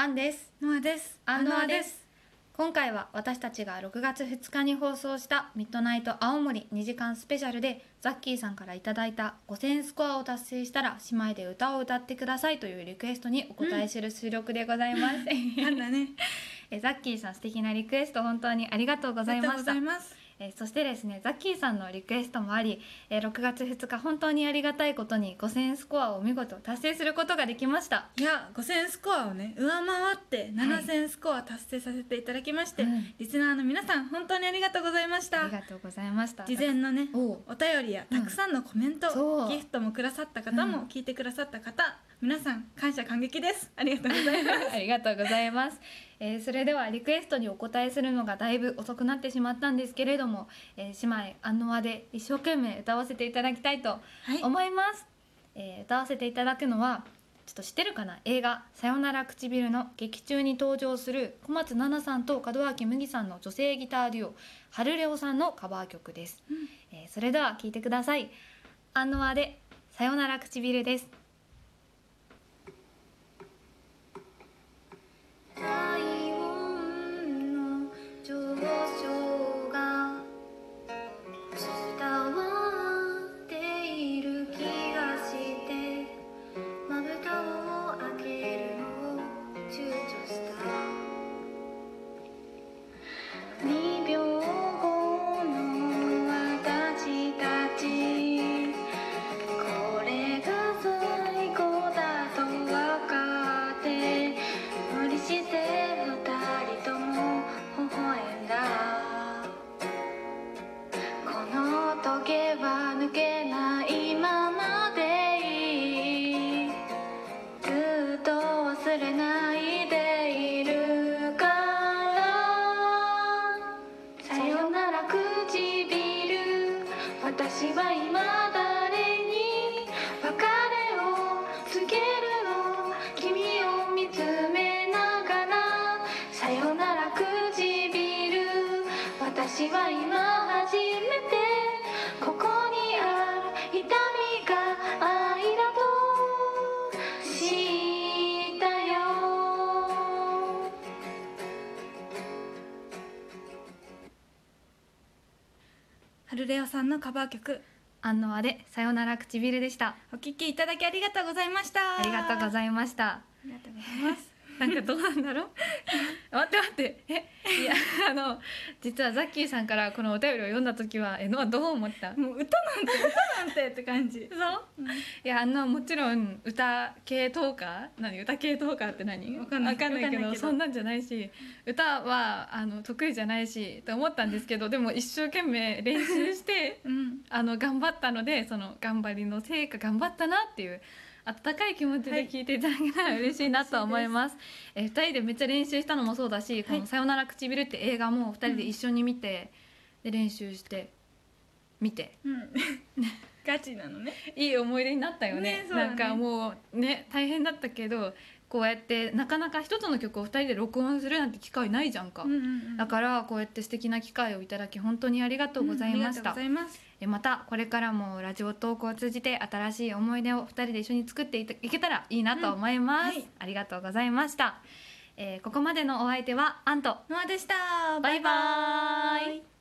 アンです。ノアです。アンノアです。今回は私たちが6月2日に放送したミッドナイト青森2時間スペシャルでザッキーさんからいただいた5000スコアを達成したら姉妹で歌を歌ってくださいというリクエストにお答えする収録でございます、なんだね。えザッキーさん素敵なリクエスト本当にありがとうございましたえーそしてですねザッキーさんのリクエストもあり、えー6月2日本当にありがたいことに5000スコアを見事達成することができました。いや5000スコアをね上回って7000スコア達成させていただきまして、うんリスナーの皆さん本当にありがとうございました。ありがとうございました。事前のねお便りやたくさんのコメント、そう。ギフトもくださった方も、うん。聞いてくださった方皆さん感謝感激です。ありがとうございます。ありがとうございます、えーそれではリクエストにお答えするのがだいぶ遅くなってしまったんですけれども、えー姉妹アンノアで一生懸命歌わせていただきたいとはい。思います、えー歌わせていただくのはちょっと知ってるかな？映画「さよなら唇」の劇中に登場する小松菜奈さんと門脇麦さんの女性ギターデュオハルレオさんのカバー曲です、うん。えーそれでは聴いてください。アンノアで「さよなら唇」です私は今初めてここにある痛みが愛だと知ったよ。ハルレオさんのカバー曲。アンノアでさよなら唇でした。お聴きいただきありがとうございました。ありがとうございました。ありがとうございます。なんかどうなんだろう。待って待って。え？い やあの実はザッキーさんからこのお便りを読んだ時はえのはどう思った？もう歌なんて歌なんてって感じ。そう、いやあのもちろん歌系トーカー？何？歌系トーカーって何？わかんない。わかんないけどわかんないけど。そんなんじゃないし歌はあの得意じゃないしと思ったんですけどでも一生懸命練習してうん。あの頑張ったのでその頑張りの成果頑張ったなっていう温かい気持ちで聞いていただけたら嬉しいなと思います。え2人でめっちゃ練習したのもそうだし「このさよなら唇」って映画も2人で一緒に見て、で練習して見て。うん。ガチなのね。いい思い出になったよね。ねね。なんかもうね大変だったけどこうやってなかなか一つの曲を2人で録音するなんて機会ないじゃんか、うんうんうん。だからこうやって素敵な機会をいただき本当にありがとうございました、うんありがとうございます。えまたこれからもラジオトークを通じて新しい思い出を2人で一緒に作っていけたらいいなと思います、うんはい。ありがとうございました、えーここまでのお相手はアント。ノアでした。バイバーイ